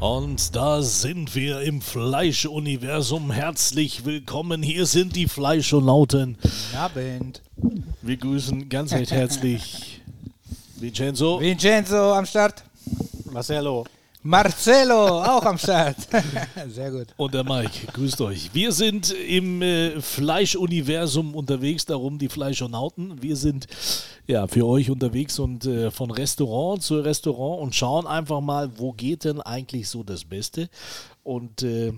Und da sind wir im Fleischuniversum. Herzlich willkommen. Hier sind die Fleischonauten. Abend. Wir grüßen ganz recht herzlich Vincenzo. Vincenzo am Start. Marcelo. Marcelo auch am Start. Sehr gut. Und der Mike, grüßt euch. Wir sind im äh, Fleischuniversum unterwegs, darum die Fleischonauten. Wir sind ja für euch unterwegs und äh, von Restaurant zu Restaurant und schauen einfach mal, wo geht denn eigentlich so das Beste und äh,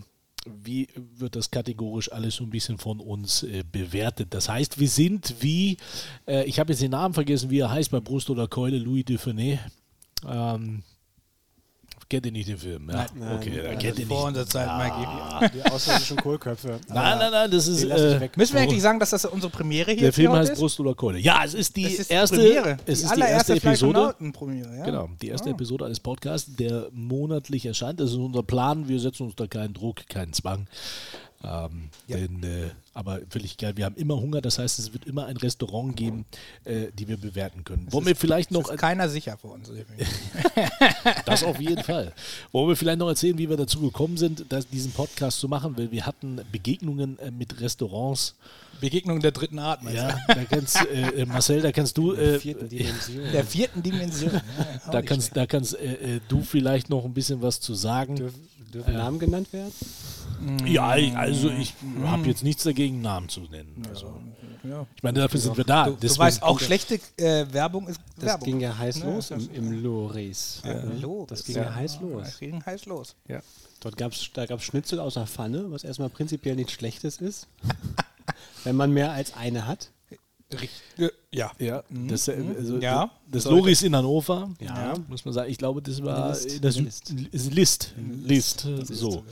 wie wird das kategorisch alles so ein bisschen von uns äh, bewertet. Das heißt, wir sind wie, äh, ich habe jetzt den Namen vergessen, wie er heißt bei Brust oder Keule, Louis Dufournet. Ähm, kennt ihr nicht den Film? Ja, okay, dann kennt ihr Vor nicht. unserer Zeit, Mikey. Die ausländischen Kohlköpfe. Nein, nein, nein, das ist. Äh, weg. Müssen wir eigentlich sagen, dass das unsere Premiere hier der Film heißt ist? Brust oder Keule. Ja, es ist die ist erste, Premiere. es die ist die erste Episode. Fleischonauten-Premiere. Ja? Genau, die erste Ah. Episode eines Podcasts, der monatlich erscheint. Das ist unser Plan. Wir setzen uns da keinen Druck, keinen Zwang. Ähm, Ja. denn, äh, aber völlig geil. Wir haben immer Hunger, das heißt, es wird immer ein Restaurant geben, äh, die wir bewerten können. Wollen wir vielleicht noch Ist keiner sicher vor uns. Das auf jeden Fall. Wollen wir vielleicht noch erzählen, wie wir dazu gekommen sind, das, diesen Podcast zu machen? Weil wir hatten Begegnungen äh, mit Restaurants. Begegnung der dritten Art, meinst Ja, da kannst, äh, äh, Marcel, da kannst du, äh, Vierten Dimension. du? Der vierten Dimension. Ja, da kannst, da kannst äh, äh, du vielleicht noch ein bisschen was zu sagen. Dürfen, dürfen Namen genannt werden? Ja, also ich habe jetzt nichts dagegen, Namen zu nennen. Also. Ja. ich meine, dafür sind wir da. Du, du Deswegen- weißt, auch schlechte äh, Werbung ist Das Werbung. ging ja heiß Ne, los das- im, im Loris. Ja. Das ging ja, heiß los. Das ging heiß los. Ja. Dort gab's, da gab es Schnitzel aus der Pfanne, was erstmal prinzipiell nichts Schlechtes ist. wenn man mehr als eine hat. Richtig. Ja. Ja, das, äh, also, Ja. das Loris in Hannover, Ja. muss man sagen. Ich glaube, das war List. Süd List. List. List, List, so. Äh,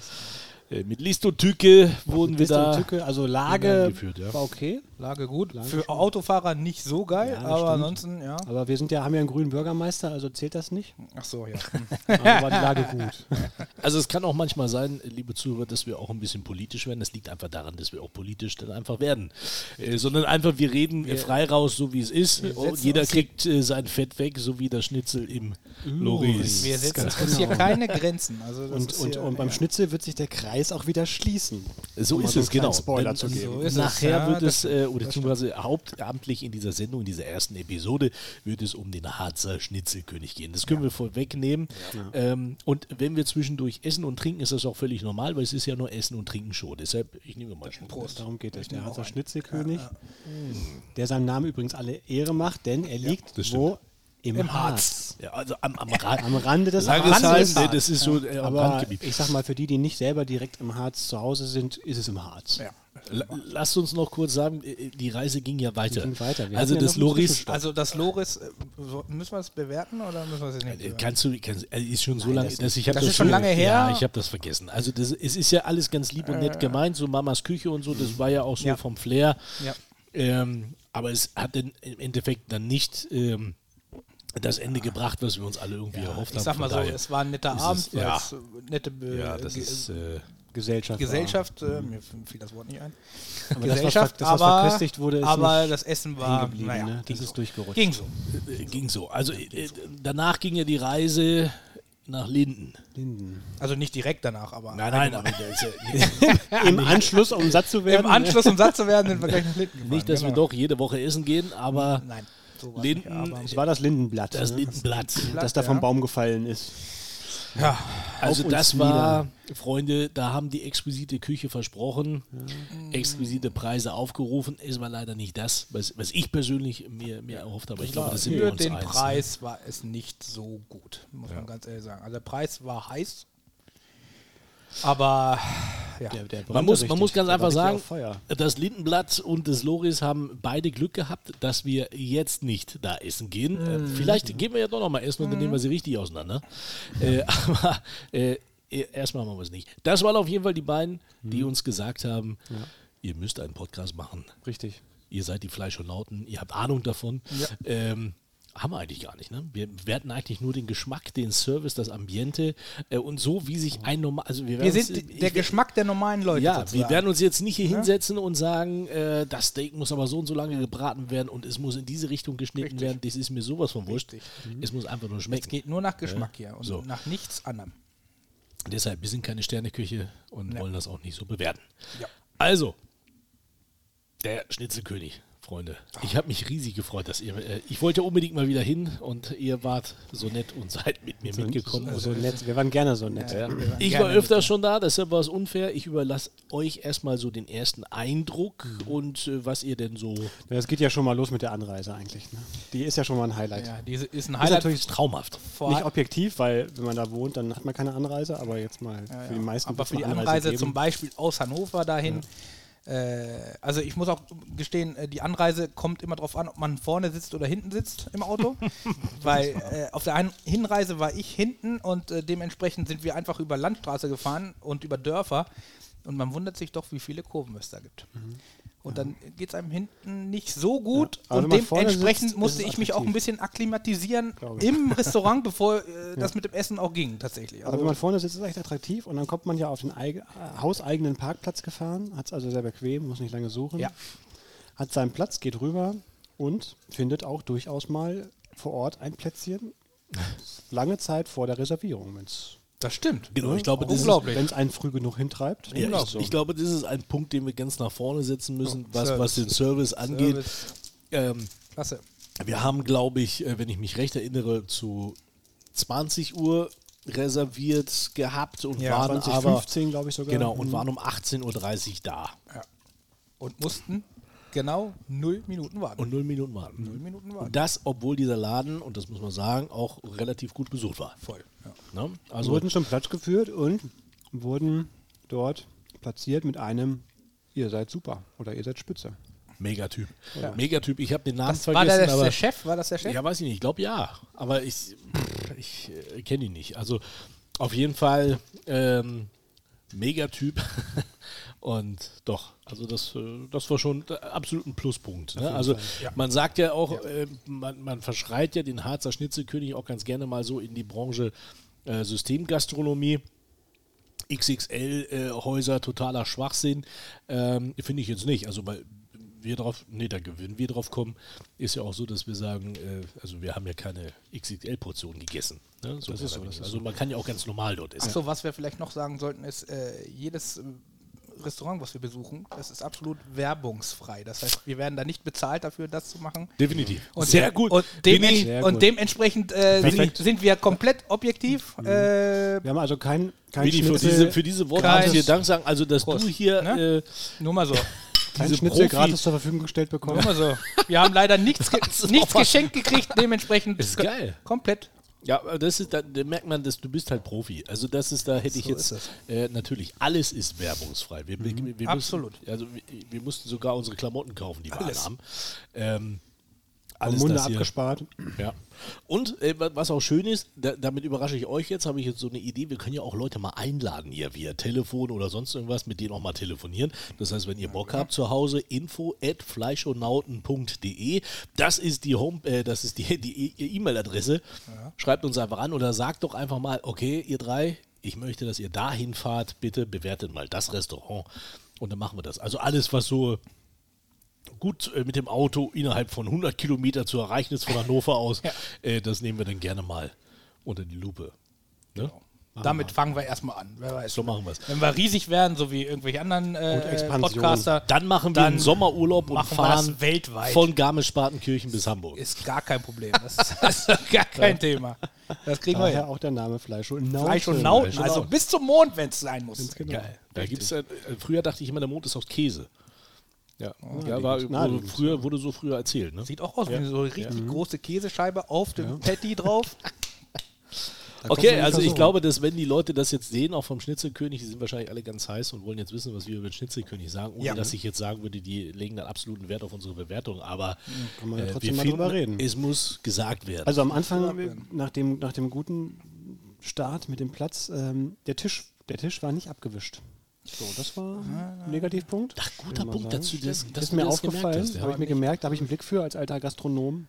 Mit List und Tücke wurden wir Liste und da Tücke, also Lage ja. war okay. Lage gut. Lage Für schon. Autofahrer nicht so geil, Ja, aber stimmt. ansonsten, ja. Aber wir sind ja, haben ja einen grünen Bürgermeister, also zählt das nicht. Ach so, ja. Also war die Lage gut. Also es kann auch manchmal sein, liebe Zuhörer, dass wir auch ein bisschen politisch werden. Das liegt einfach daran, dass wir auch politisch dann einfach werden. Äh, sondern einfach, wir reden äh, frei raus, so wie es ist. Jeder kriegt äh, sein Fett weg, so wie das Schnitzel im Loris. Wir setzen uns hier genau. keine Grenzen. Also Und, und, hier, und beim. Schnitzel wird sich der Kreis auch wieder schließen. So Um ist so es, genau. Spoiler Denn zu geben. So ist es, Nachher ja, wird es, äh, oder beziehungsweise hauptamtlich in dieser Sendung, in dieser ersten Episode, wird es um den Harzer Schnitzelkönig gehen. Das können wir vorwegnehmen. Ähm, und wenn wir zwischendurch essen und trinken, ist das auch völlig normal, weil es ist ja nur Essen und Trinken Show. Deshalb, ich nehme mal Schluck. Prost. Darum geht es. Der Harzer. Schnitzelkönig, der seinem Namen übrigens alle Ehre macht, denn er liegt das wo? Im, Im Harz. Ja, also am, am Rand. Am Rande des Langesheim, Harzes. ne, das ist so äh, am Aber Randgebiet. ich sag mal, für die, die nicht selber direkt im Harz zu Hause sind, ist es im Harz. Ja. La- Lasst uns noch kurz sagen, äh, die Reise ging ja weiter. ging weiter. Also ja das Loris. Also das Loris, äh, müssen wir es bewerten oder müssen wir es jetzt nicht äh, bewerten? kannst du, kannst, ist schon so lange, das dass ich das das, ist schon lange her. Ja, ich habe das vergessen. Also das, es ist ja alles ganz lieb und nett gemeint, so Mamas Küche und so, das war ja auch so Ja. vom Flair. Ja. Ähm, aber es hat dann im Endeffekt dann nicht ähm, das Ende gebracht, was wir uns alle irgendwie erhofft haben. Ich sag mal so, es war ein netter Abend, es- ja. es äh, nette Be ja, das Ge- ist äh, Gesellschaft. Gesellschaft, äh, mir fiel das Wort nicht ein. Aber das, was, Gesellschaft, das, was aber, verköstigt wurde, ist aber nicht das Essen war, naja, ne? ging Das ist so. durchgerutscht. Ging so. äh, ging so. Also äh, danach ging ja die Reise nach Linden. Linden. Also nicht direkt danach, aber Nein, nein, aber ja, Im Anschluss, um satt zu werden. im Anschluss, um satt zu werden, sind wir gleich nach Linden gefahren. nicht, dass wir genau. doch jede Woche essen gehen, aber Nein, so Linden, Es war das Lindenblatt, das ne? Lindenblatt. das da vom ja. Baum gefallen ist. ja, Also das war, Freunde, da haben die exquisite Küche versprochen, exquisite Preise aufgerufen. Es war leider nicht das, was, was ich persönlich mir, mir erhofft habe. Ich glaube, das sind wir für uns den eins. Preis war es nicht so gut, muss man ganz ehrlich sagen. Also der Preis war heiß, aber ja, Der, der Man muss, man muss ganz einfach sagen, das Lindenblatt und das Loris haben beide Glück gehabt, dass wir jetzt nicht da essen gehen. Äh, Mhm. vielleicht gehen wir ja doch noch mal essen und dann nehmen wir sie richtig auseinander. Äh, aber äh, erstmal machen wir es nicht. Das waren auf jeden Fall die beiden, die Mhm. uns gesagt haben, ihr müsst einen Podcast machen. Richtig. Ihr seid die Fleischonauten, ihr habt Ahnung davon. Ähm, haben wir eigentlich gar nicht. Ne? Wir werten eigentlich nur den Geschmack, den Service, das Ambiente äh, und so, wie sich ein normal. Also wir, Wir werden sind uns- der ich- Geschmack der normalen Leute. Ja, sozusagen. wir werden uns jetzt nicht hier hinsetzen und sagen, äh, das Steak muss aber so und so lange gebraten werden und es muss in diese Richtung geschnitten Richtig. werden. Das ist mir sowas von wurscht. Richtig. Es muss einfach nur Es schmecken. geht nur nach Geschmack hier und So. nach nichts anderem. Deshalb, wir sind keine Sterneküche und Ja. wollen das auch nicht so bewerten. Ja. Also, der Schnitzelkönig, Freunde. Ich habe mich riesig gefreut, dass ihr. Äh, ich wollte unbedingt mal wieder hin und ihr wart so nett und seid mit mir mitgekommen. So nett. Wir waren gerne so nett. Ja. waren Ich war öfter schon da, deshalb war es unfair. Ich überlasse euch erstmal so den ersten Eindruck und äh, was ihr denn so. Das geht ja schon mal los mit der Anreise eigentlich. Ne? Die ist ja schon mal ein Highlight. Ja, diese ist ein Ist Highlight. natürlich Traumhaft. vor- nicht objektiv, weil wenn man da wohnt, dann hat man keine Anreise, aber jetzt mal Ja, für die ja. meisten Aber für die Anreise geben. zum Beispiel aus Hannover dahin. Äh, also ich muss auch gestehen, äh, die Anreise kommt immer darauf an, ob man vorne sitzt oder hinten sitzt im Auto. Weil äh, auf der einen Hinreise war ich hinten und äh, dementsprechend sind wir einfach über Landstraße gefahren und über Dörfer. Und man wundert sich doch, wie viele Kurven es da gibt. Und dann geht es einem hinten nicht so gut. Ja, aber und dementsprechend sitzt, musste ich mich auch ein bisschen akklimatisieren im Restaurant, bevor äh, das mit dem Essen auch ging, tatsächlich. Aber Also, wenn man vorne sitzt, ist es echt attraktiv und dann kommt man ja auf den äh, hauseigenen Parkplatz gefahren, hat es also sehr bequem, muss nicht lange suchen, Ja. hat seinen Platz, geht rüber und findet auch durchaus mal vor Ort ein Plätzchen. Lange Zeit vor der Reservierung, wenn es das stimmt. Genau, ich glaube, ist, Unglaublich. einen früh genug hintreibt. ja, ich, so. ich glaube, das ist ein Punkt, den wir ganz nach vorne setzen müssen, was, Service. was den Service angeht. Service. Ähm, Klasse. Wir haben, glaube ich, äh, wenn ich mich recht erinnere, zu 20 Uhr reserviert gehabt und Ja, waren 2015, glaube ich sogar. aber genau und Mhm. waren um 18.30 Uhr da Und mussten genau null Minuten warten. und null Minuten warten. null Minuten warten. Und das, obwohl dieser Laden, und das muss man sagen, auch relativ gut besucht war. Voll. Ja. Ne? Also wurden zum Platz geführt und wurden dort platziert mit einem Ihr seid super oder ihr seid spitze. Megatyp. Megatyp, ich habe den Namen Das war vergessen, der, der, aber der Chef? War das der Chef? Ja, weiß ich nicht. Ich glaube ja. Aber ich, ich äh, kenne ihn nicht. Also auf jeden Fall ähm, Megatyp. Und doch, also das, äh, das war schon der absolut ein Pluspunkt. Ne? Also man sagt ja auch, äh, man, man verschreit ja den Harzer Schnitzelkönig auch ganz gerne mal so in die Branche äh, Systemgastronomie. XXL-Häuser, totaler Schwachsinn. Ähm, Finde ich jetzt nicht. Also weil wir drauf, nee, da wenn wir drauf kommen, ist ja auch so, dass wir sagen, äh, also wir haben ja keine XXL-Portion gegessen. Ne? So Das ist so, das ist also man kann ja auch ganz normal dort essen. Achso, was wir vielleicht noch sagen sollten, ist, äh, jedes äh, Restaurant, was wir besuchen, das ist absolut werbungsfrei. Das heißt, wir werden da nicht bezahlt dafür, das zu machen. Definitiv. Und, Sehr gut. Und, dem, Sehr und gut. dementsprechend äh, sind, sind wir komplett objektiv. Äh, Wir haben also kein, kein Willi, für diese, für diese Worte muss ich dir Dank sagen. Also, dass Prost. du hier Ne? äh, nur mal so. kein diese Schnitzel Profi- gratis zur Verfügung gestellt bekommen. Nur mal so. Wir haben leider nichts, ge nichts geschenkt gekriegt, dementsprechend Ist geil. komplett. Ja, das ist, da, da merkt man, dass du bist halt Profi. Also das ist, da hätte ich So jetzt, äh, natürlich, alles ist werbungsfrei. Wir, wir, wir Absolut. Mussten, also wir, wir mussten sogar unsere Klamotten kaufen, die wir Alles. haben. Ähm, alles Munde das hier, abgespart. ja. Und äh, wa- was auch schön ist, da, damit überrasche ich euch jetzt, habe ich jetzt so eine Idee, wir können ja auch Leute mal einladen hier via Telefon oder sonst irgendwas, mit denen auch mal telefonieren. Das heißt, wenn ihr Bock habt zu Hause, info at fleischonauten.de, das ist die Home, äh, das ist die die E- E-Mail-Adresse. Schreibt uns einfach an oder sagt doch einfach mal, okay, ihr drei, ich möchte, dass ihr dahin fahrt, bitte bewertet mal das Restaurant und dann machen wir das. Also alles, was so gut äh, mit dem Auto innerhalb von 100 Kilometer zu erreichen ist von Hannover aus, äh, das nehmen wir dann gerne mal unter die Lupe. Ne? Damit fangen wir erstmal an. Wer weiß. So machen wir es. Wenn wir riesig werden, so wie irgendwelche anderen äh. Podcaster, Dann machen wir Dann einen Sommerurlaub und wir fahren weltweit. von Garmisch-Partenkirchen bis Hamburg. ist gar kein Problem. Das ist, das ist gar kein Thema. Das kriegen wir Daher hin. auch der Name Fleisch und Nauten. Fleisch und Nauten, also bis zum Mond, wenn es sein muss. Genau. Geil. Da gibt's, äh, früher dachte ich immer, der Mond ist aus Käse. Ja, ja war, wurde, früher, wurde so früher erzählt. Ne? Sieht auch aus wie so eine richtig große Käsescheibe auf dem Patty drauf. Okay, also ich glaube, dass wenn die Leute das jetzt sehen, auch vom Schnitzelkönig, die sind wahrscheinlich alle ganz heiß und wollen jetzt wissen, was wir über den Schnitzelkönig sagen, ohne Ja. dass ich jetzt sagen würde, die legen dann absoluten Wert auf unsere Bewertung, aber Kann man ja äh, trotzdem wir mal finden, drüber reden. es muss gesagt werden. Also am Anfang, nach dem, nach dem guten Start mit dem Platz, ähm, der, Tisch, der Tisch war nicht abgewischt. So, das war ein Negativpunkt. Ach, guter Punkt sagen. dazu, dass, dass ist mir das aufgefallen, habe ich mir gemerkt, da habe ich einen Blick für als alter Gastronom.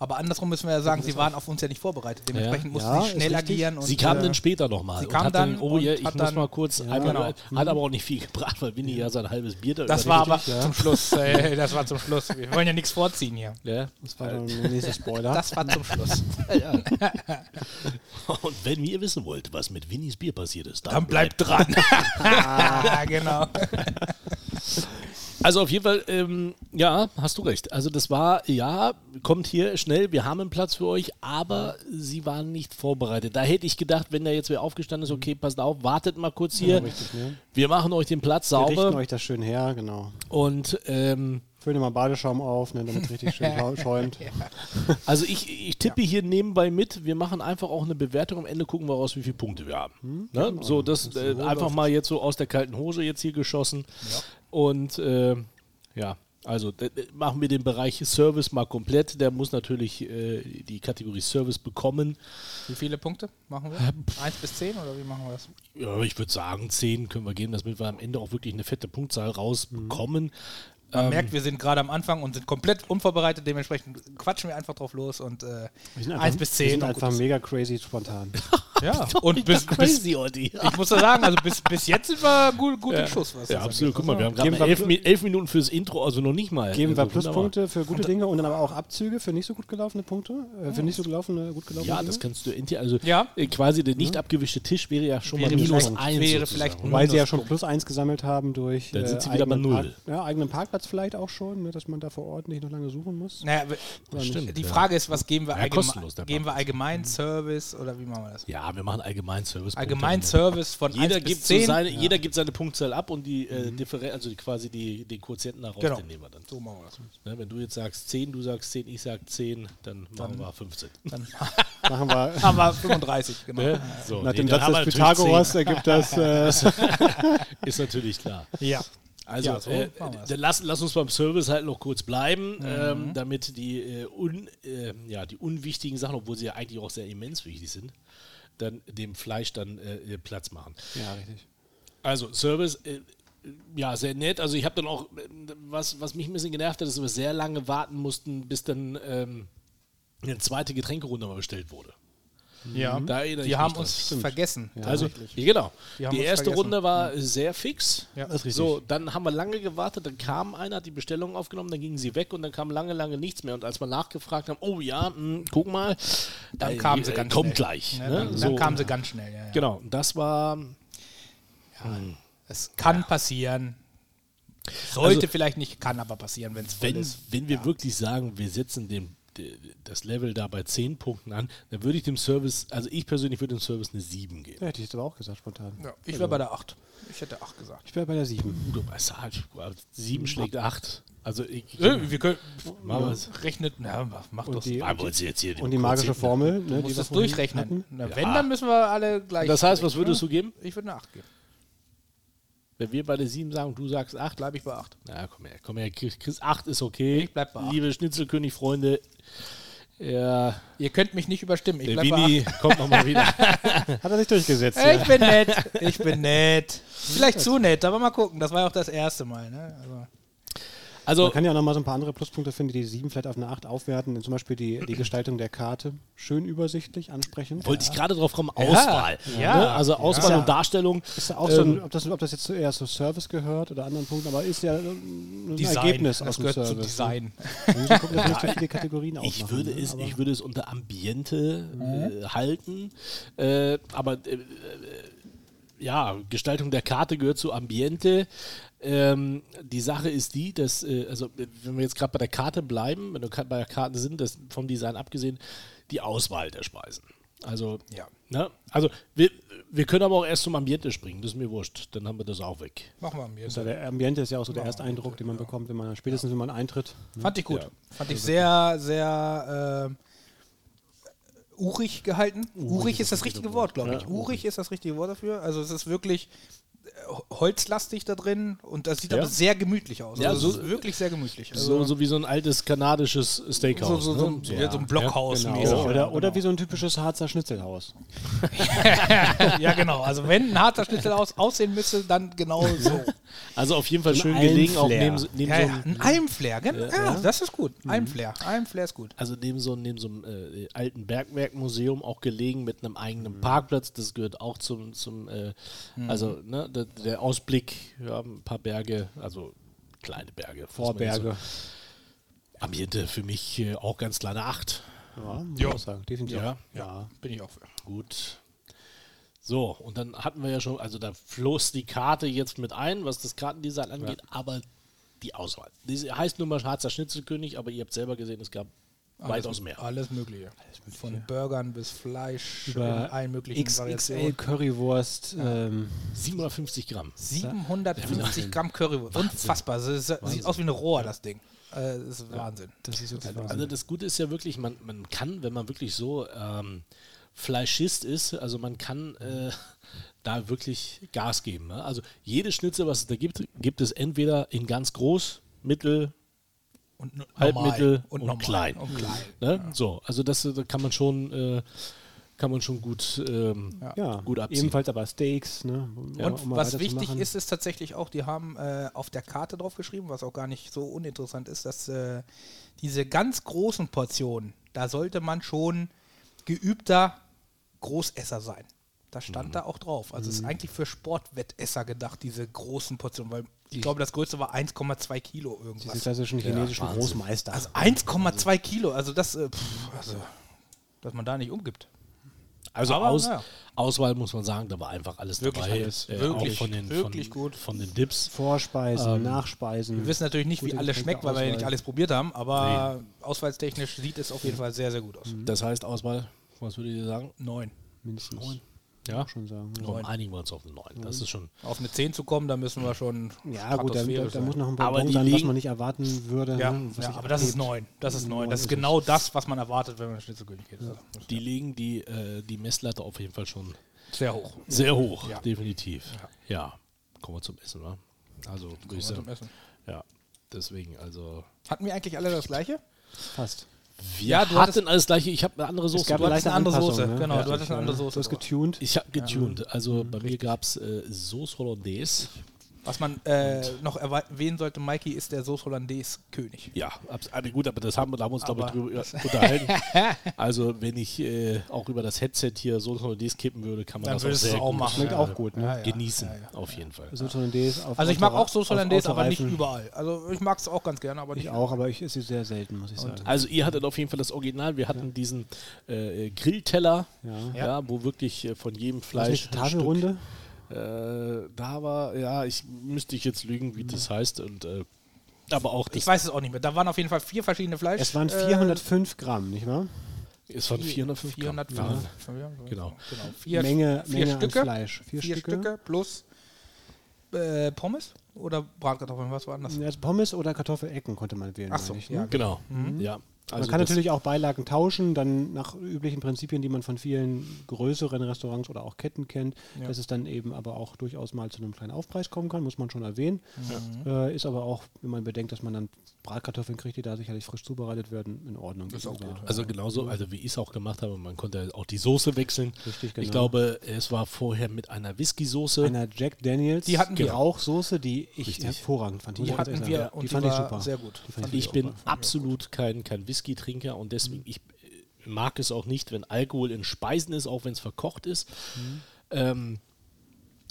Aber andersrum müssen wir ja sagen, sie waren auf uns ja nicht vorbereitet. Dementsprechend mussten Ja, sie schnell agieren. Und, Sie kam äh, dann später nochmal. sie und kam hat dann oh ja, ich muss dann- mal kurz, einmal, genau. hat aber auch nicht viel gebracht, weil Winnie ja sein halbes Bier da Das war aber zum Schluss. Äh, das war zum Schluss. Wir wollen ja nichts vorziehen hier. Ja. Das war dann der nächste Spoiler. Das war zum Schluss. Und wenn ihr wissen wollt, was mit Winnies Bier passiert ist, dann, Dann bleibt dran. Ah, genau. Also auf jeden Fall, ähm, ja, hast du recht. Also das war, ja, kommt hier schnell, wir haben einen Platz für euch, aber sie waren nicht vorbereitet. Da hätte ich gedacht, wenn da jetzt wer aufgestanden ist, okay, passt auf, wartet mal kurz hier. Ja, richtig, ne? Wir machen euch den Platz Wir richten sauber euch das schön her, genau. und ähm, Füllen mal Badeschaum auf, ne, damit es richtig schön schäumt. also ich, ich tippe hier nebenbei mit, wir machen einfach auch eine Bewertung, am Ende gucken wir raus, wie viele Punkte wir haben. Ne? So, das äh, einfach mal jetzt so aus der kalten Hose jetzt hier geschossen und äh, ja, also machen wir den Bereich Service mal komplett, der muss natürlich äh, die Kategorie Service bekommen. Wie viele Punkte machen wir? Eins bis zehn oder wie machen wir das? Ja, ich würde sagen, 10 können wir geben, damit wir am Ende auch wirklich eine fette Punktzahl rausbekommen. Man merkt, wir sind gerade am Anfang und sind komplett unvorbereitet. Dementsprechend quatschen wir einfach drauf los und äh, Wir sind eins bis wir zehn. sind einfach mega crazy spontan. ja. Und bis, bis, crazy, Olli. ich muss da sagen, also bis, bis jetzt sind wir gut, gut im Schuss. Was Ja, absolut. Guck mal, wir haben gerade mal wir elf, elf Minuten fürs Intro, also noch nicht mal. Geben wir Also wunderbar. Pluspunkte für gute Dinge und dann aber auch Abzüge für nicht so gut gelaufene Punkte? Äh, für nicht so gelaufene, gut gelaufene Ja, Dinge? das kannst du also Ja. äh, quasi der nicht abgewischte Tisch wäre ja schon Wäre mal minus vielleicht- eins. wäre sozusagen. vielleicht Weil sie ja schon plus eins gesammelt haben durch Dann sind sie wieder bei eigenen null. Ja, eigenen Parkplatz vielleicht auch schon, ne, dass man da vor Ort nicht noch lange suchen muss. Naja, Stimmt, die ja. Frage ist, was geben wir, Ja, allgemein, geben wir allgemein Service oder wie machen wir das? Ja, wir machen allgemein Service. Allgemein Service von Jeder 1 gibt, bis so 10. seine, jeder gibt seine Punktzahl ab und die äh, Differenz, also die, quasi die, den Quotienten daraus, Genau. den nehmen wir dann. So machen wir das. Ne, wenn du jetzt sagst 10, du sagst 10, ich sag 10, dann machen wir 15. Dann Machen wir haben wir 35, genau. Ne? So, nach nee, dem dann Satz des Pythagoras ergibt das. Äh, 10. Ist natürlich klar. Ja. Also, Ja, so äh, lass, lass uns beim Service halt noch kurz bleiben, Mhm. ähm, damit die, äh, un, äh, ja, die unwichtigen Sachen, obwohl sie ja eigentlich auch sehr immens wichtig sind, dann dem Fleisch dann äh, Platz machen. ja, richtig. Also Service, äh, ja, sehr nett. Also ich habe dann auch, äh, was, was mich ein bisschen genervt hat, ist, dass wir sehr lange warten mussten, bis dann ähm, eine zweite Getränkerunde mal bestellt wurde. Ja. Da Die haben uns dran. vergessen. Also, tatsächlich. ja, genau. Die Die erste. Runde war sehr fix. Ja. Das ist richtig. So, dann haben wir lange gewartet, dann kam einer, hat die Bestellung aufgenommen, dann gingen sie weg und dann kam lange, lange nichts mehr. Und als wir nachgefragt haben, oh ja, mh, guck mal, dann äh, kamen sie ganz kommt schnell. gleich. Ja, ne? dann, so. dann kamen sie ganz schnell. Ja, ja. Genau, das war, Es kann passieren. Sollte Also- vielleicht nicht, kann aber passieren, wenn es wenn, ist. wenn wir wirklich sagen, wir setzen dem, de- das Level da bei 10 Punkten an, dann würde ich dem Service, also ich persönlich würde dem Service eine 7 geben. Ja, hätte ich jetzt aber auch gesagt spontan. Ja, ich wäre bei der 8. Ich hätte 8 gesagt. Ich wäre bei der 7. Du weißt, 7 schlägt 8. Also ich, Äh, wir können. Machen wir's. Rechnet. Na, mach, Und doch. die, Ah, wollt ihr jetzt hier und die magische Formel, Du ne, musst wir das durchrechnen. Na, wenn, dann müssen wir alle gleich. Das heißt, was würdest du geben? Ich würde eine 8 geben. Wenn wir beide 7 sagen und du sagst 8, Bleibe ich bei 8. Na, komm her, komm her. Chris, Chris 8 ist okay. Ich bleib bei acht. Liebe Schnitzelkönig-Freunde, ja, Ihr könnt mich nicht überstimmen. Ich der bleibe bei 8. Winnie kommt nochmal wieder. Hat er sich durchgesetzt. Äh, ja. Ich bin nett. Ich bin nett. Vielleicht zu nett, aber mal gucken. Das war ja auch das erste Mal. Ne? Also, Also, Man kann ja auch nochmal so ein paar andere Pluspunkte finden, die die 7 vielleicht auf eine 8 aufwerten. Zum Beispiel die, die Gestaltung der Karte. Schön übersichtlich, ansprechend. wollte ich gerade drauf kommen, Auswahl. ja, ne? Also Auswahl Ja. und Darstellung. Ist ja auch so Ähm, ein, ob, das, ob das jetzt eher so Service gehört oder anderen Punkten, aber ist ja ein Design. Ergebnis das aus dem Service. Design. Wir müssen gucken, so Kategorien Ich aufmachen. würde, ne? es, ich würde es unter Ambiente äh, halten, äh, aber äh, äh, ja, Gestaltung der Karte gehört zu Ambiente. Ähm, die Sache ist die, dass, äh, also wenn wir jetzt gerade bei der Karte bleiben, wenn wir gerade bei der Karte sind, das vom Design abgesehen, die Auswahl der Speisen. Also, Ja. ne? also wir, wir können aber auch erst zum Ambiente springen, das ist mir wurscht, dann haben wir das auch weg. Machen wir mir. Also der Ambiente ist ja auch so der erste Eindruck, den man bekommt, wenn man spätestens wenn man eintritt. Fand ich gut. Ja. Fand ich sehr, sehr äh, urig gehalten. Urig, ist das richtige Wort, glaube ich. Urig ist das richtige Wort dafür. Also es ist wirklich holzlastig da drin und das sieht Ja. aber sehr gemütlich aus. Ja, also so- wirklich sehr gemütlich. So, Also, so wie so ein altes kanadisches so, Steakhouse. so, so, ne? so, ja, so ein Blockhaus. Genau. Oder, oder genau. wie so ein typisches Harzer Schnitzelhaus. ja, genau. Also wenn ein harter Schnitzel aus, aussehen müsste, dann genau so. Also auf jeden Fall So schön ein gelegen, auch neben, neben ja, so einem, ein Almflair, genau. Ja, das ist gut. Almflair. Almflair ist gut. also neben so, neben so einem äh, alten Bergwerkmuseum auch gelegen mit einem eigenen Mhm. Parkplatz. Das gehört auch zum, zum äh, also ne, der, der Ausblick, ja, ein paar Berge, also kleine Berge. muss Vorberge. So. Ambiente für mich äh, auch ganz kleine Acht. Ja, muss Ja. ich auch sagen. Definitiv. Ja. ja. Bin ich auch für. Gut. So, und dann hatten wir ja schon, also da floss die Karte jetzt mit ein, was das Kartendesign angeht, aber die Auswahl. Die heißt nun mal Harzer Schnitzelkönig, aber ihr habt selber gesehen, es gab weitaus mehr. Alles Mögliche. Von Burgern bis Fleisch, Über allen möglichen XXL Variationen. Currywurst. Ähm, 750 Gramm. 750 Gramm Currywurst. Unfassbar. Das ist, sieht aus wie eine Rohr, das Ding. Äh, das ist Wahnsinn. das ist wirklich Also Wahnsinn. das Gute ist ja wirklich, man, man kann, wenn man wirklich so ähm, Fleischist ist, also man kann äh, da wirklich Gas geben. Ne? Also jedes Schnitzel, was es da gibt, gibt es entweder in ganz groß, mittel, Und Halbmittel und, normal. klein. Und klein. Ne? So, also das äh, da kann man schon, äh, kann man schon gut, ähm, ja, gut abziehen. ebenfalls aber Steaks. Ne, um- Und um was wichtig ist, ist tatsächlich auch, die haben äh, auf der Karte drauf geschrieben, was auch gar nicht so uninteressant ist, dass äh, diese ganz großen Portionen, da sollte man schon geübter Großesser sein. Das stand da auch drauf. Also es ist eigentlich für Sportwettesser gedacht, diese großen Portionen, weil ich glaube, das größte war 1,2 Kilo Diese irgendwas. klassischen chinesischen Wahnsinn. Großmeister. Also 1,2 Kilo, also das, äh, pff, also, dass man da nicht umgibt. Also Aber, aus, naja. Auswahl muss man sagen, da war einfach alles Wirklich dabei. alles. Äh, Wirklich, von den, wirklich von, gut. Von den Dips. Vorspeisen, Ähm, Nachspeisen. Wir wissen natürlich nicht, wie alles schmeckt, weil wir ja nicht alles probiert haben, aber auswahlstechnisch sieht es auf jeden Fall sehr, sehr gut aus. Das heißt Auswahl, was würdet ihr sagen? Neun. mindestens. Ja, Schon sagen. Ja, Komm, einigen wir uns auf den 9. Das ist schon. Auf eine 10 zu kommen, da müssen wir schon ja gut, da, da, da muss noch ein Aber Bonbon die sein, was man nicht erwarten würde. ja, ne, was ja aber das ist abhebt. neun. Das ist neun. Neun Das ist genau das, was man erwartet, wenn man in Schnitzelkönig geht. Also, Die legen die, äh, die Messlatte auf jeden Fall schon Sehr hoch. sehr hoch, Ja. definitiv. Ja. kommen wir zum Essen, wa? Also, Kommen wir zum Essen. Ja, deswegen, also. Hatten wir eigentlich alle das gleiche? Fast. Wir Ja, du hatten alles gleiche. Ich habe eine andere Soße. Es gab Du eine hattest eine andere Soße, ne? genau, Ja, du hattest eine andere Soße Du hast getuned. Ich habe getuned. Also bei mir gab es äh, Sauce Hollandaise. Was man äh, noch erwähnen sollte, Mikey ist der Sauce Hollandaise König. Ja, ah, gut, aber das haben wir, da haben wir uns, glaube ich, drüber unterhalten. also, wenn ich äh, auch über das Headset hier Sauce Hollandaise kippen würde, kann man Dann das auch sehr auch gut machen. Schmeckt ja. auch gut, ne? Ja, ja. genießen. Ja, ja. Auf jeden Fall. Sauce Hollandaise auf Also ich mag auch auf Hollandaise, aber nicht überall. Also ich mag es auch ganz gerne, aber nicht Ich auch, aber ich esse sie sehr selten, muss ich sagen. Also ihr hattet auf jeden Fall das Original. Wir hatten diesen äh, Grillteller, Ja. ja. wo wirklich äh, von jedem Fleisch nicht, Tafelrunde? Äh, da war, ja, ich müsste ich jetzt lügen, wie das heißt. Und äh, aber auch Ich weiß es auch nicht mehr. Da waren auf jeden Fall vier verschiedene Fleisch. Es waren äh, 405 Gramm, nicht wahr? ist von 405 Gramm. 405. Ja. Ja, Genau. genau. Vier, Menge, vier Menge Stücke. Fleisch. Vier, Vier, Stücke. Stücke. plus äh, Pommes oder Bratkartoffeln, was war anders? Ja, also Pommes oder Kartoffelecken konnte man wählen. Ach so, meine ich, ja, Genau. Ja. Man Also kann natürlich auch Beilagen tauschen, dann nach üblichen Prinzipien, die man von vielen größeren Restaurants oder auch Ketten kennt, Ja. dass es dann eben aber auch durchaus mal zu einem kleinen Aufpreis kommen kann, muss man schon erwähnen. Mhm. Äh, ist aber auch, wenn man bedenkt, dass man dann Bratkartoffeln kriegt, die da sicherlich frisch zubereitet werden, in Ordnung. Ist auch Also, gut. Also genauso, also wie ich es auch gemacht habe, man konnte auch die Soße wechseln. Richtig, Ich genau. glaube, es war vorher mit einer Whisky-Soße. Einer Jack Daniels Die hatten wir. Rauchsoße, die ich Richtig. hervorragend fand. Die ich ganz hatten wir die die, fand ich super. sehr gut. Die fand Ich auch- bin ich auch absolut kein, kein Whisky-Trinker und deswegen, ich äh, mag es auch nicht, wenn Alkohol in Speisen ist, auch wenn es verkocht ist. Ähm,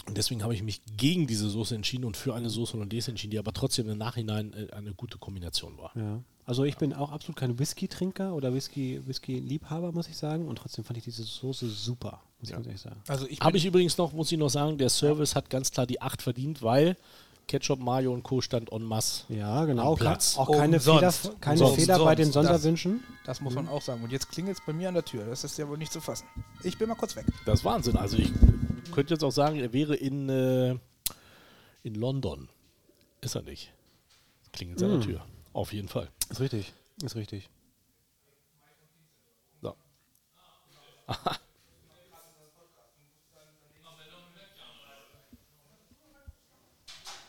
und deswegen habe ich mich gegen diese Soße entschieden und für eine Soße Hollandaise entschieden, die aber trotzdem im Nachhinein äh, eine gute Kombination war. Ja. Also ich bin auch absolut kein Whisky-Trinker oder Whisky- Whisky-Liebhaber, muss ich sagen. Und trotzdem fand ich diese Soße super, muss ich ganz ehrlich sagen. Also ich Habe ich übrigens noch, muss ich noch sagen, der Service hat ganz klar die 8 verdient, weil Ketchup, Mayo und Co. stand en masse. Ja, genau. Am Platz. Auch keine, Umsonst. Fehler, keine. Fehler bei den Umsonst. Das- Sonderwünschen. das muss man auch sagen. Und jetzt klingelt es bei mir an der Tür. Das ist ja wohl nicht zu fassen. Ich bin mal kurz weg. Das ist Wahnsinn. Also ich könnte jetzt auch sagen, er wäre in, äh, in London. Ist er nicht. Klingelt an der Tür. Auf jeden Fall. Ist richtig. Ist richtig. So.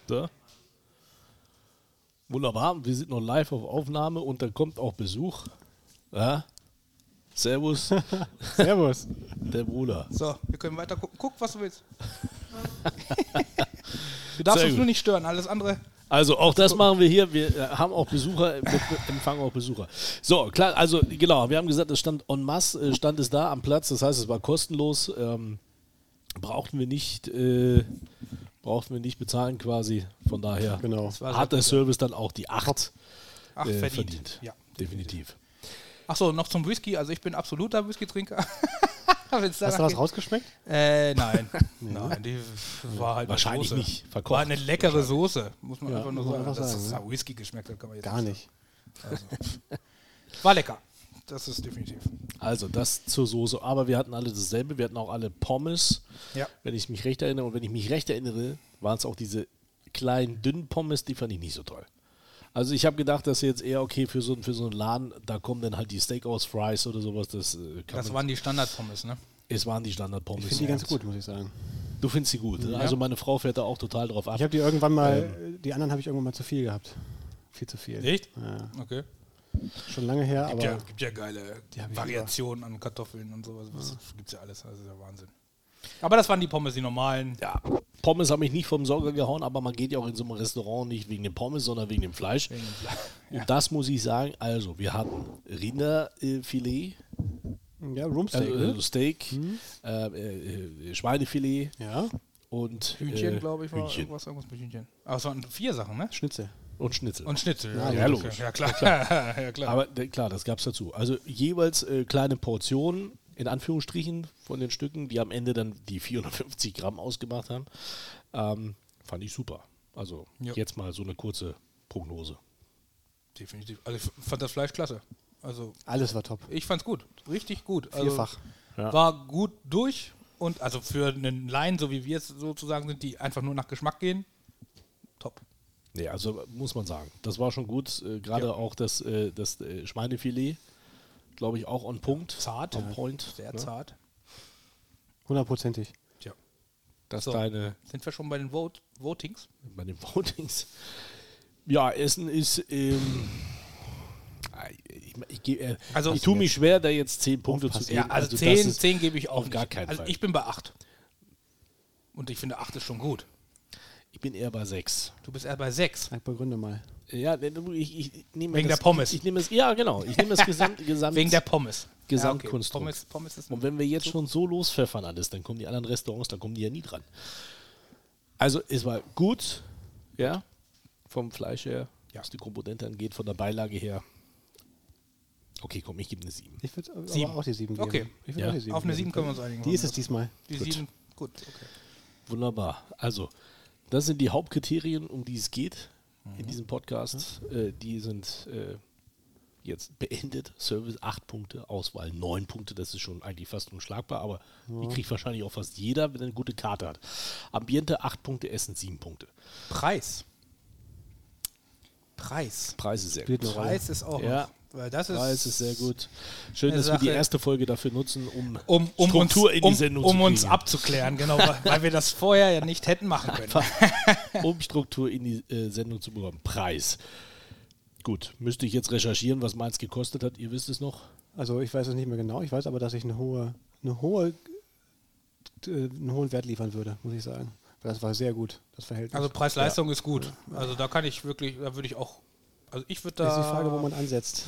Da. Wunderbar, wir sind noch live auf Aufnahme und da kommt auch Besuch. Ja. Servus, Servus. der Bruder. So, wir können weiter gucken. Guck, was du willst. du darfst Sehr uns gut. nur nicht stören. Alles andere. Also auch das machen wir hier. Wir äh, haben auch Besucher, wir empfangen auch Besucher. So, klar, also genau, wir haben gesagt, es stand en masse, äh, stand es da am Platz, das heißt, es war kostenlos. Ähm, brauchten wir nicht, äh, brauchten wir nicht bezahlen quasi. Von daher Genau. hat der ja. Service dann auch die 8 Ach, äh, verdient. verdient. Ja. Definitiv. Achso, noch zum Whisky. Also ich bin absoluter Whisky-Trinker. Hast du was geht. rausgeschmeckt? Äh, nein. nein, die war halt eine Wahrscheinlich Soße. nicht. Verkocht. War eine leckere Soße, muss man Ja, einfach nur sagen. einfach Dass sagen, es ne? nach Whisky geschmeckt hat, kann man jetzt Gar nicht. War lecker. Das ist definitiv. Also das zur Soße. Aber wir hatten alle dasselbe. Wir hatten auch alle Pommes, Ja. wenn ich mich recht erinnere. Und wenn ich mich recht erinnere, waren es auch diese kleinen, dünnen Pommes, die fand ich nicht so toll. Also ich habe gedacht, dass jetzt eher okay für so, für so einen Laden, da kommen dann halt die Steakhouse-Fries oder sowas. Das, äh, kann Das waren die Standardpommes, ne? es waren die Standard-Pommes. Ich finde die ganz gut, muss ich sagen. Du findest sie gut. ne? Also meine Frau fährt da auch total drauf ab. Ich habe die irgendwann mal, die anderen habe ich irgendwann mal zu viel gehabt. Viel zu viel. Echt? Ja, Okay. Schon lange her, Gibt, aber ja, gibt ja geile ich Variationen an Kartoffeln und sowas. Das gibt's ja alles. Das ist ja Wahnsinn. Aber das waren die Pommes, die normalen. ja, Pommes haben mich nicht vom Sorger gehauen, aber man geht ja auch in so einem Restaurant nicht wegen dem Pommes, sondern wegen dem Fleisch. Wegen dem Fleisch. Und das muss ich sagen, also wir hatten Rinderfilet, ja, Roomsteak, also, ne? also Steak, äh, äh, äh, Schweinefilet Ja, und Hühnchen, äh, glaube ich, war Hühnchen irgendwas, irgendwas mit Hühnchen. Aber es waren vier Sachen, ne? Schnitzel. Und Schnitzel. Und Schnitzel. Ja, ja, okay. logisch. Ja, klar. ja, klar. Aber äh, klar, das gab es dazu. Also jeweils äh, kleine Portionen, in Anführungsstrichen, von den Stücken, die am Ende dann die 450 Gramm ausgemacht haben. Ähm, fand ich super. Also Ja. jetzt mal so eine kurze Prognose. Definitiv. Also ich fand das Fleisch klasse. Also Alles war top. ich fand's gut. Richtig gut. Also, Vierfach. Ja. War gut durch. Und also für einen Laien, so wie wir es sozusagen sind, die einfach nur nach Geschmack gehen. Nee, also muss man sagen, das war schon gut. Äh, Gerade Ja. auch das, äh, das äh, Schweinefilet, glaube ich, auch on Punkt. Zart. On point. Sehr ne? zart. Hundertprozentig. Tja. Das So. deine Sind wir schon bei den Vote Votings? bei den Votings. Ja, Essen ist. Ähm, ich, ich, geh- äh, Also- ich tue mich schwer, da jetzt 10 Punkte zu geben. Ja, also, 10, ist- 10 gebe ich auch auf nicht. gar keinen also Fall. ich bin bei 8. Und ich finde 8 ist schon gut. Ich bin eher bei 6. Du bist eher bei 6. Sag begründe mal. Ja, ne, du, ich, ich nehme Wegen das, der Pommes. Ich, ich nehme es, ja, genau. Ich nehme das Gesamt, Gesamt Wegen der Pommes. Gesamtkonstrukt. Pommes, Pommes ist Und wenn wir jetzt schon so lospfeffern alles, dann kommen die anderen Restaurants, dann kommen die ja nie dran. Also es war gut, ja, vom Fleisch her, Ja. was die Komponente angeht, von der Beilage her. Okay, komm, ich gebe eine 7. Ich würde auch die 7 geben. Okay. Ich Ja. auch die 7 Auf eine geben. 7 können wir uns einigen. Die ist es diesmal. Die Gut. 7, gut, okay. Wunderbar. Also, das sind die Hauptkriterien, um die es geht in Mhm. diesem Podcast. Äh, die sind äh, jetzt beendet. Service 8 Punkte, Auswahl 9 Punkte. Das ist schon eigentlich fast unschlagbar, aber die kriegt wahrscheinlich auch fast jeder, wenn er eine gute Karte hat. Ambiente 8 Punkte, Essen 7 Punkte. Preis. Preis. Preis ist sehr gut. Preis ist auch. Ja. Weil das ist, Preis ist sehr gut. Schön, dass wir die Sache. erste Folge dafür nutzen, um, Um, um, uns, Struktur in die um, Sendung um zu uns kriegen. abzuklären, genau, weil, weil wir das vorher ja nicht hätten machen können. um Struktur in die äh, Sendung zu bekommen. Preis. Gut, müsste ich jetzt recherchieren, was meins gekostet hat. Ihr wisst es noch. Also ich weiß es nicht mehr genau. Ich weiß aber, dass ich eine hohe, eine hohe, äh, einen hohen Wert liefern würde, muss ich sagen. Das war sehr gut, das Verhältnis. Also Preis-Leistung ist gut. Also da kann ich wirklich, da würde ich auch, also ich würde da... das ist die Frage, wo man ansetzt.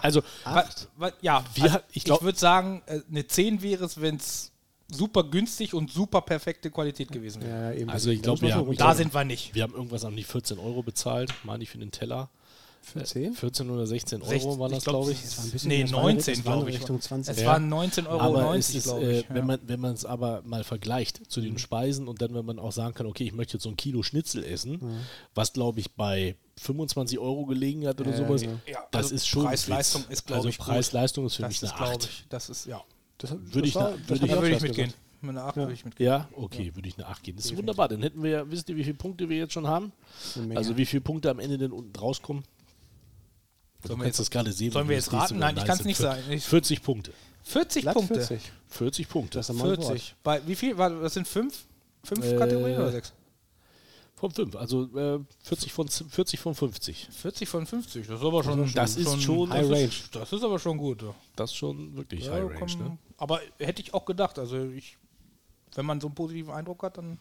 Also, Wa- wa- ja, Wir also ich ich, würde sagen, äh, eine 10 wäre es, wenn es super günstig und super perfekte Qualität gewesen wäre. Ja, eben. Also ich Da glaub, muss man wir so haben- runter- Da sind wir nicht. wir haben irgendwas an die 14 Euro bezahlt, meine ich, für den Teller. Für 10? 14 oder 16 Euro 16, waren das, ich glaub, glaube ich. nee, mehr, es war 19, es war glaube ich. Richtung 20. Es Ja. waren 19,90 Euro, Aber glaube äh, ich. wenn ja. man wenn man es aber mal vergleicht zu den Speisen und dann, wenn man auch sagen kann, okay, ich möchte jetzt so ein Kilo Schnitzel essen, was glaube ich bei 25 Euro gelegen hat oder Ja, sowas. Ja, das also ist schon Preis-Leistung ist, glaub Also ich. Preis-Leistung ist für das mich ist, eine glaube 8. ich, das ist, ja. Das, Würde ich war- würde ich- Da würde ich Spaß mitgehen. Mit einer 8 Ja. würde ich mitgehen. Ja, okay, würde ich eine 8 geben. Das ist wunderbar. Dann hätten wir, wisst ihr, wie viele Punkte wir jetzt schon haben? Also wie viele Punkte am Ende denn unten rauskommen? Du Sollen wir kannst jetzt- das gerade sehen. sollen wir du jetzt raten? Nein, ich es kann's sind nicht sagen. Ich- 40 Punkte. 40 Glatt Punkte. 40. 40 Punkte. Das ist mal ein 40. Bei, wie viel? War, das sind fünf? Fünf Äh, Kategorien oder sechs? Von 5, also äh, 40, von, 40 von 50. 40 von 50, das ist aber schon. Das ist schon High Range. Ist, das ist aber schon gut. ja. Das ist schon wirklich Ja, High Range. komm, Ne? Aber hätte ich auch gedacht. Also ich, wenn man so einen positiven Eindruck hat, dann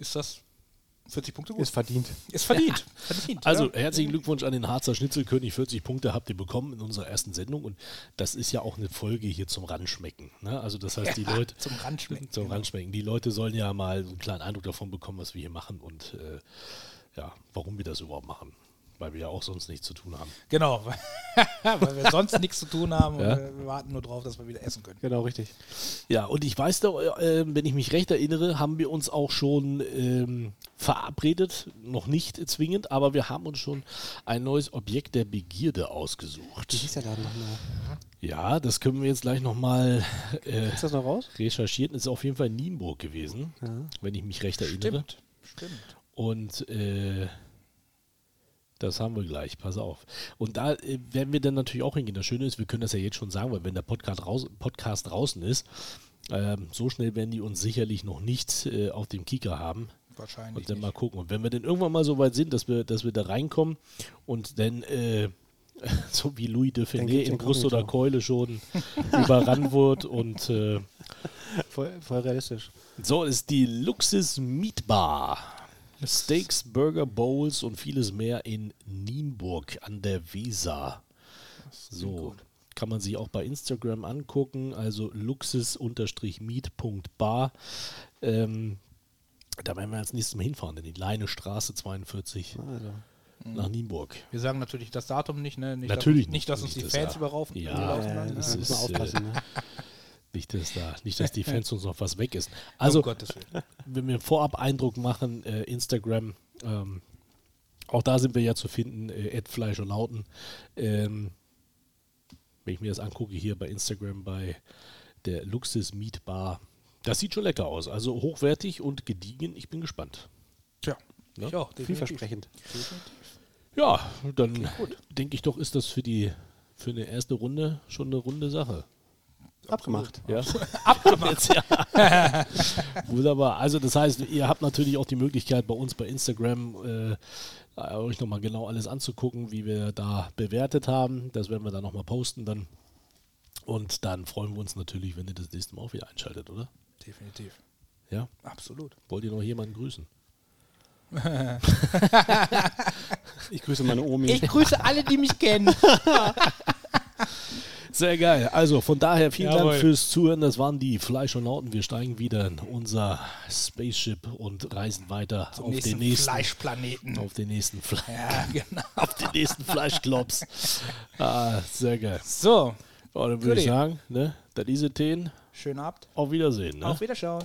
ist das 40 Punkte gut. Ist verdient. Ist verdient. verdient Also ja. herzlichen Glückwunsch an den Harzer Schnitzelkönig. 40 Punkte habt ihr bekommen in unserer ersten Sendung und das ist ja auch eine Folge hier zum Ranschmecken. Ne? Also das heißt, die Ja, Leute zum Randschmecken, Zum genau. Ranschmecken. Die Leute sollen ja mal einen kleinen Eindruck davon bekommen, was wir hier machen und äh, ja, warum wir das überhaupt machen. Weil wir ja auch sonst nichts zu tun haben. Genau, weil wir sonst nichts zu tun haben Ja. und wir warten nur drauf, dass wir wieder essen können. Genau, richtig. Ja, und ich weiß doch, äh, wenn ich mich recht erinnere, haben wir uns auch schon ähm, verabredet, noch nicht zwingend, aber wir haben uns schon ein neues Objekt der Begierde ausgesucht. Wie hieß der Laden nochmal? Ja, das können wir jetzt gleich nochmal äh, Ist das noch raus? recherchieren. Ist auf jeden Fall Nienburg gewesen, Ja. wenn ich mich recht erinnere. Stimmt, stimmt. Und äh, das haben wir gleich, pass auf. Und da äh, werden wir dann natürlich auch hingehen. Das Schöne ist, wir können das ja jetzt schon sagen, weil wenn der Podcast, raus, Podcast draußen ist, ähm, so schnell werden die uns sicherlich noch nicht äh, auf dem Kieker haben. Wahrscheinlich. Und dann nicht. mal gucken. Und wenn wir dann irgendwann mal so weit sind, dass wir, dass wir da reinkommen und dann äh, so wie Louis de Finet in Brust oder. Keule schon überrannt wird und äh, Voll, voll realistisch. so ist die Luxus Meat Bar. Steaks, Burger, Bowls und vieles mehr in Nienburg an der Weser. So, kann man sich auch bei Instagram angucken, also luxus-meat.bar. Ähm, da werden wir als nächstes Mal hinfahren, in die Leine Straße 42 Also. nach Nienburg. Wir sagen natürlich das Datum nicht, ne? Nicht, Natürlich dass, nicht, dass uns nicht, die das Fans ja- überraufen. Ja, überlaufen Äh, dann, das ne? muss man ist, aufpassen. Ne? Nicht, dass, da, nicht, dass die Fans uns noch was weg ist. Also, Willen. wenn wir vorab Eindruck machen, äh, Instagram, ähm, auch da sind wir ja zu finden, äh, Fleisch und Lauten. Ähm, wenn ich mir das angucke, hier bei Instagram bei der Luxus Meat Bar, das sieht schon lecker aus. Also hochwertig und gediegen. Ich bin gespannt. Tja, Ja, ich auch. definitiv. Vielversprechend. Ja, dann denke ich doch, ist das für die für eine erste Runde schon eine runde Sache. Abgemacht. Ja. Abgemacht. ja. Wunderbar. Also das heißt, ihr habt natürlich auch die Möglichkeit bei uns bei Instagram äh, euch nochmal genau alles anzugucken, wie wir da bewertet haben. Das werden wir dann nochmal posten dann. Und dann freuen wir uns natürlich, wenn ihr das nächste Mal auch wieder einschaltet, oder? Definitiv. Ja? Absolut. Wollt ihr noch jemanden grüßen? Ich grüße meine Omi. Ich grüße alle, die mich kennen. Sehr geil. Also von daher vielen Jawohl. Dank fürs Zuhören. Das waren die Fleischonauten. Wir steigen wieder in unser Spaceship und reisen weiter Zum auf nächsten, den nächsten Fleischplaneten. auf den nächsten Fle Ja, genau. auf den nächsten Fleischklops. ah, sehr geil. So, Ja, dann würde ich sagen, ne, das ist es. schönen Abend. Auf Wiedersehen. Ne? Auf Wiederschauen.